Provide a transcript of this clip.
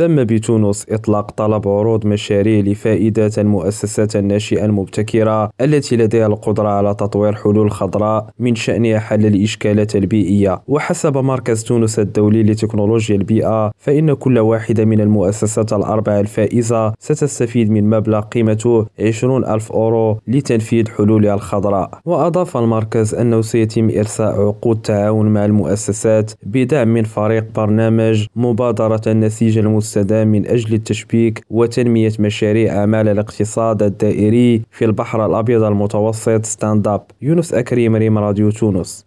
تم بتونس إطلاق طلب عروض مشاريع لفائدة المؤسسات الناشئة المبتكرة التي لديها القدرة على تطوير حلول خضراء من شأنها حل الإشكالات البيئية. وحسب مركز تونس الدولي لتكنولوجيا البيئة فإن كل واحدة من المؤسسات الأربعة الفائزة ستستفيد من مبلغ قيمته 20 ألف أورو لتنفيذ حلولها الخضراء. وأضاف المركز أنه سيتم إرساء عقود تعاون مع المؤسسات بدعم من فريق برنامج مبادرة النسيج المستدام من أجل التشبيك وتنمية مشاريع أعمال الاقتصاد الدائري في البحر الأبيض المتوسط. Stand Up يونس أكريم ريم راديو تونس.